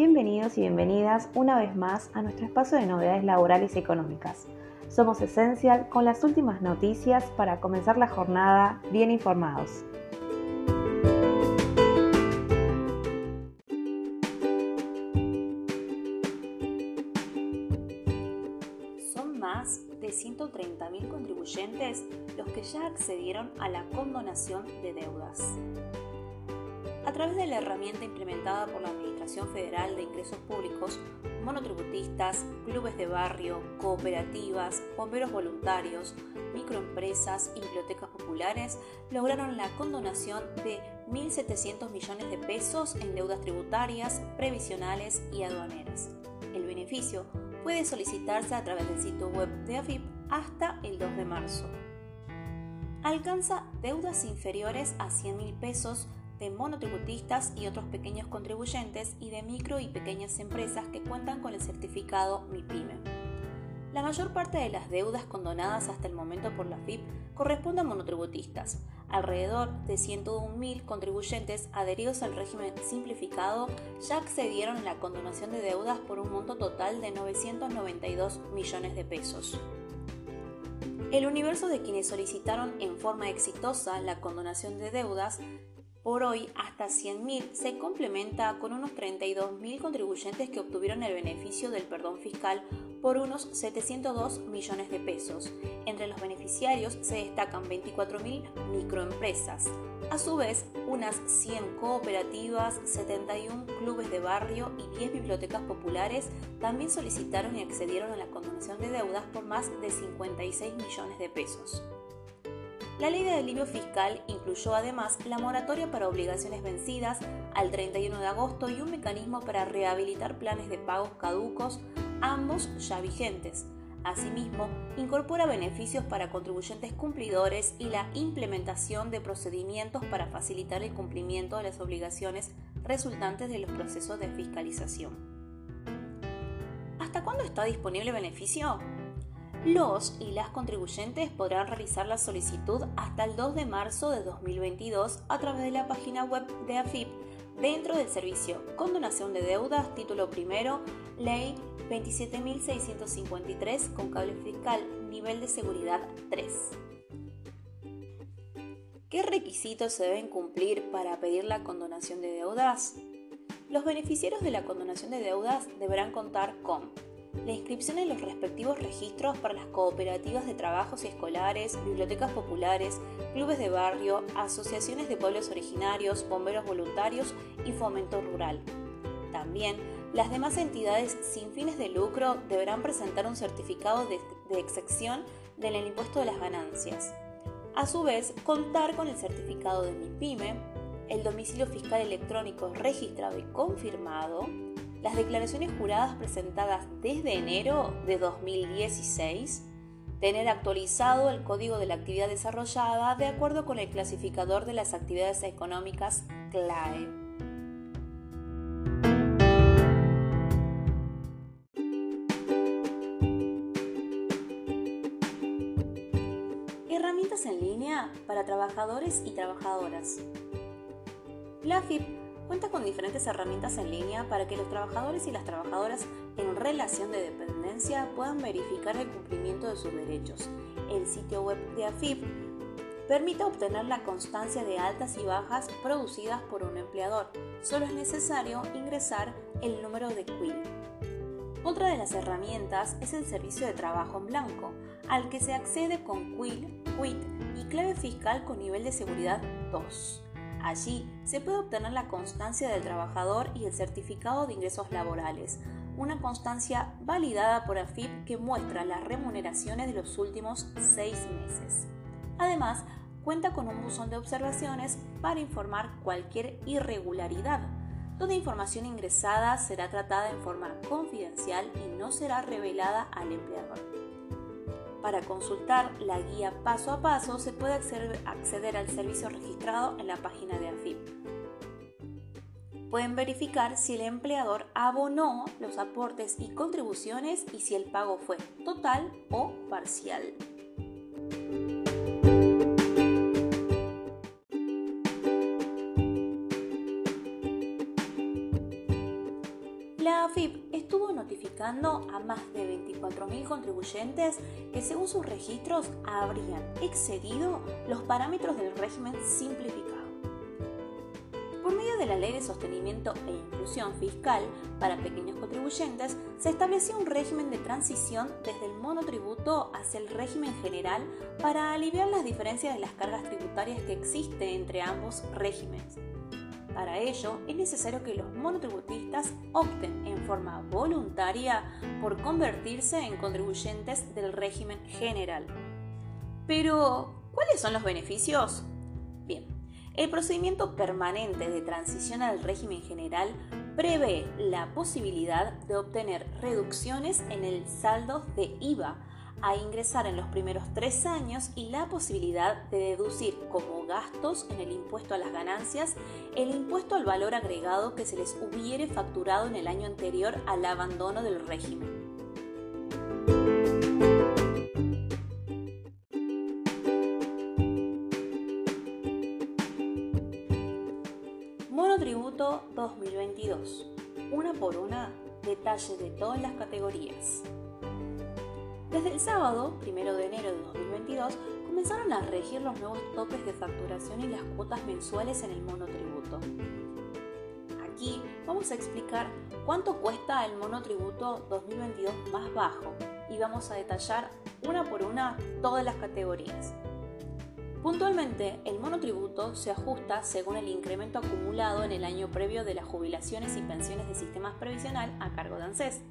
bienvenidos y bienvenidas una vez más a nuestro espacio de novedades laborales y económicas. Somos Esencial con las últimas noticias para comenzar la jornada bien informados. Son más de 130.000 contribuyentes los que ya accedieron a la condonación de deudas. A través de la herramienta implementada por la Administración Federal de Ingresos Públicos, monotributistas, clubes de barrio, cooperativas, bomberos voluntarios, microempresas y bibliotecas populares lograron la condonación de 1.700 millones de pesos en deudas tributarias, previsionales y aduaneras. El beneficio puede solicitarse a través del sitio web de AFIP hasta el 2 de marzo. Alcanza deudas inferiores a 100 mil pesos de monotributistas y otros pequeños contribuyentes y de micro y pequeñas empresas que cuentan con el certificado MIPYME. La mayor parte de las deudas condonadas hasta el momento por la FIP corresponden a monotributistas. Alrededor de 101.000 contribuyentes adheridos al régimen simplificado ya accedieron a la condonación de deudas por un monto total de 992 millones de pesos. El universo de quienes solicitaron en forma exitosa la condonación de deudas por hoy, hasta 100.000 se complementa con unos 32.000 contribuyentes que obtuvieron el beneficio del perdón fiscal por unos 702 millones de pesos. Entre los beneficiarios se destacan 24.000 microempresas. A su vez, unas 100 cooperativas, 71 clubes de barrio y 10 bibliotecas populares también solicitaron y accedieron a la condonación de deudas por más de 56 millones de pesos. La ley de alivio fiscal incluyó además la moratoria para obligaciones vencidas al 31 de agosto y un mecanismo para rehabilitar planes de pagos caducos, ambos ya vigentes. Asimismo, incorpora beneficios para contribuyentes cumplidores y la implementación de procedimientos para facilitar el cumplimiento de las obligaciones resultantes de los procesos de fiscalización. ¿Hasta cuándo está disponible el beneficio? Los y las contribuyentes podrán realizar la solicitud hasta el 2 de marzo de 2022 a través de la página web de AFIP dentro del servicio Condonación de Deudas, título primero, Ley 27.653 con cable fiscal, nivel de seguridad 3. ¿Qué requisitos se deben cumplir para pedir la condonación de deudas? Los beneficiarios de la condonación de deudas deberán contar con la inscripción en los respectivos registros para las cooperativas de trabajos escolares, bibliotecas populares, clubes de barrio, asociaciones de pueblos originarios, bomberos voluntarios y fomento rural. También, las demás entidades sin fines de lucro deberán presentar un certificado de, excepción del impuesto de las ganancias. A su vez, contar con el certificado de MIPYME, el domicilio fiscal electrónico registrado y confirmado, las declaraciones juradas presentadas desde enero de 2016, tener actualizado el código de la actividad desarrollada de acuerdo con el clasificador de las actividades económicas CLAE. Herramientas en línea para trabajadores y trabajadoras. La FIP cuenta con diferentes herramientas en línea para que los trabajadores y las trabajadoras en relación de dependencia puedan verificar el cumplimiento de sus derechos. El sitio web de AFIP permite obtener la constancia de altas y bajas producidas por un empleador. Solo es necesario ingresar el número de QUIL. Otra de las herramientas es el servicio de trabajo en blanco, al que se accede con QUIL, QUIT y clave fiscal con nivel de seguridad 2. Allí se puede obtener la constancia del trabajador y el certificado de ingresos laborales, una constancia validada por AFIP que muestra las remuneraciones de los últimos seis meses. Además, cuenta con un buzón de observaciones para informar cualquier irregularidad. Toda información ingresada será tratada en forma confidencial y no será revelada al empleador. Para consultar la guía paso a paso se puede acceder, al servicio registrado en la página de AFIP. Pueden verificar si el empleador abonó los aportes y contribuciones y si el pago fue total o parcial. La AFIP estuvo notificando a más de 24.000 contribuyentes que según sus registros habrían excedido los parámetros del régimen simplificado. Por medio de la Ley de Sostenimiento e Inclusión Fiscal para Pequeños Contribuyentes, se estableció un régimen de transición desde el monotributo hacia el régimen general para aliviar las diferencias de las cargas tributarias que existen entre ambos regímenes. Para ello, es necesario que los monotributistas opten en forma voluntaria por convertirse en contribuyentes del régimen general. Pero, ¿cuáles son los beneficios? Bien, el procedimiento permanente de transición al régimen general prevé la posibilidad de obtener reducciones en el saldo de IVA a ingresar en los primeros tres años y la posibilidad de deducir como gastos en el impuesto a las ganancias el impuesto al valor agregado que se les hubiere facturado en el año anterior al abandono del régimen. Monotributo 2022. Una por una, detalle de todas las categorías. Desde el sábado, 1 de enero de 2022, comenzaron a regir los nuevos topes de facturación y las cuotas mensuales en el monotributo. Aquí vamos a explicar cuánto cuesta el monotributo 2022 más bajo y vamos a detallar una por una todas las categorías. Puntualmente, el monotributo se ajusta según el incremento acumulado en el año previo de las jubilaciones y pensiones de sistemas previsional a cargo de ANSES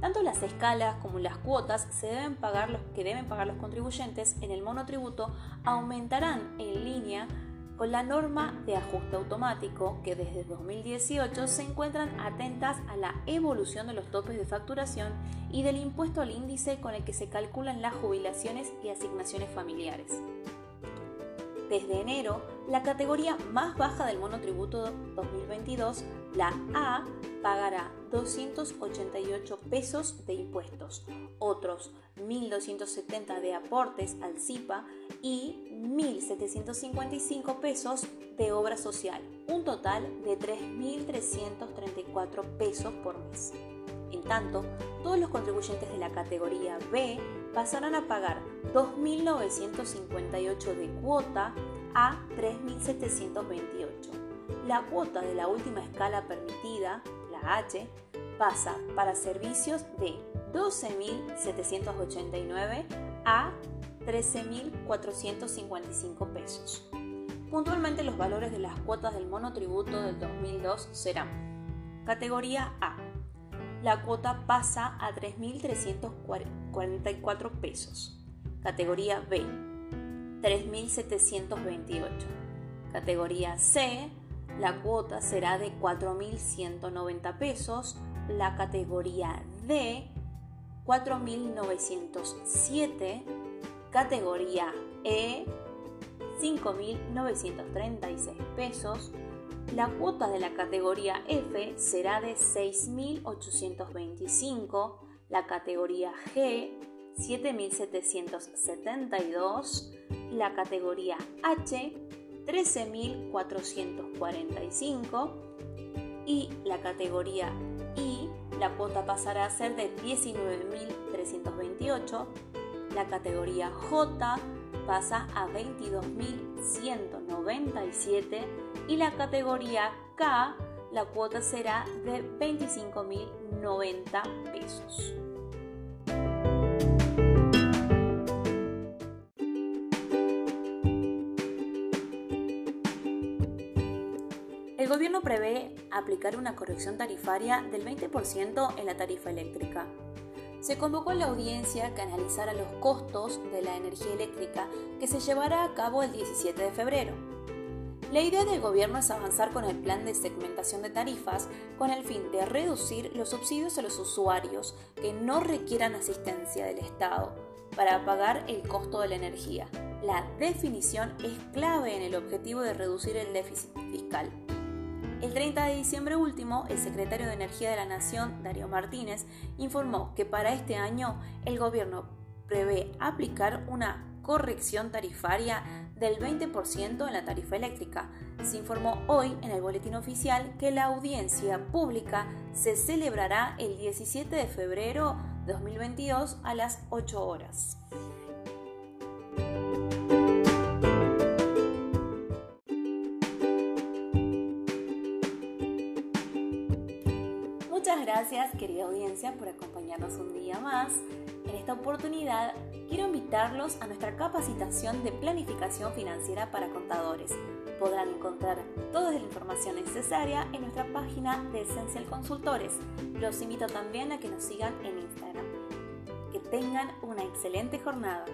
tanto las escalas como las cuotas se deben pagar los, que deben pagar los contribuyentes en el monotributo aumentarán en línea con la norma de ajuste automático que desde 2018 se encuentran atentas a la evolución de los topes de facturación y del impuesto al índice con el que se calculan las jubilaciones y asignaciones familiares. Desde enero, la categoría más baja del monotributo 2022, la A, pagará 288 pesos de impuestos, otros 1.270 de aportes al CIPA y 1.755 pesos de obra social, un total de 3.334 pesos por mes. En tanto, todos los contribuyentes de la categoría B pasarán a pagar 2.958 de cuota a 3.728. La cuota de la última escala permitida, la H, pasa para servicios de 12.789 a 13.455 pesos. Puntualmente los valores de las cuotas del monotributo del 2002 serán categoría A. La cuota pasa a 3.344 pesos. Categoría B. 3.728. Categoría C. La cuota será de 4.190 pesos la categoría D 4.907, categoría E 5.936 pesos, la cuota de la categoría F será de 6.825, la categoría G 7.772, la categoría H 13.445 y la categoría y la cuota pasará a ser de 19.328, la categoría J pasa a 22.197 y la categoría K la cuota será de 25.090 pesos. Aplicar una corrección tarifaria del 20% en la tarifa eléctrica. Se convocó a la audiencia que analizara los costos de la energía eléctrica que se llevará a cabo el 17 de febrero. La idea del gobierno es avanzar con el plan de segmentación de tarifas con el fin de reducir los subsidios a los usuarios que no requieran asistencia del Estado para pagar el costo de la energía. La definición es clave en el objetivo de reducir el déficit fiscal. El 30 de diciembre último, el secretario de Energía de la Nación, Darío Martínez, informó que para este año el gobierno prevé aplicar una corrección tarifaria del 20% en la tarifa eléctrica. Se informó hoy en el boletín oficial que la audiencia pública se celebrará el 17 de febrero de 2022 a las 8 horas. Querida audiencia por acompañarnos un día más. En esta oportunidad quiero invitarlos a nuestra capacitación de planificación financiera para contadores. Podrán encontrar toda la información necesaria en nuestra página de Essential Consultores. Los invito también a que nos sigan en Instagram. Que tengan una excelente jornada.